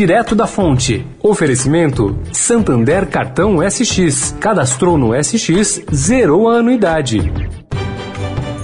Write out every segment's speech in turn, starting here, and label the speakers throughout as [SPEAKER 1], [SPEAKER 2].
[SPEAKER 1] direto da fonte. Oferecimento: Santander Cartão SX. Cadastrou no SX, zerou a anuidade.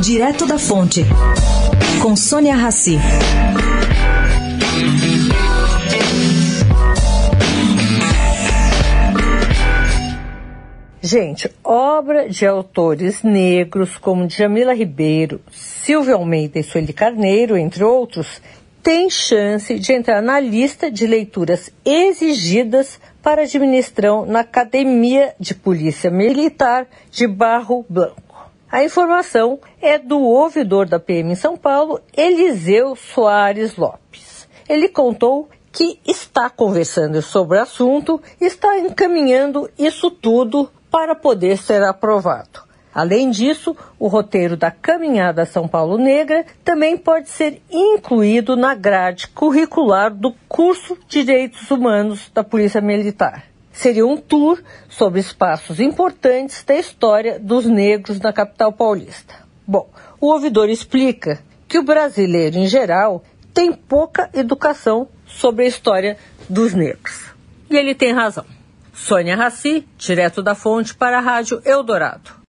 [SPEAKER 2] Direto da Fonte, com Sônia Rassi.
[SPEAKER 3] Gente, obra de autores negros como Jamila Ribeiro, Silvio Almeida e Sueli Carneiro, entre outros, tem chance de entrar na lista de leituras exigidas para administrão na Academia de Polícia Militar de Barro Blanco. A informação é do ouvidor da PM em São Paulo, Eliseu Soares Lopes. Ele contou que está conversando sobre o assunto está encaminhando isso tudo para poder ser aprovado. Além disso, o roteiro da Caminhada São Paulo Negra também pode ser incluído na grade curricular do curso de Direitos Humanos da Polícia Militar seria um tour sobre espaços importantes da história dos negros na capital paulista. Bom, o ouvidor explica que o brasileiro, em geral, tem pouca educação sobre a história dos negros. E ele tem razão. Sônia Raci, direto da fonte para a Rádio Eldorado.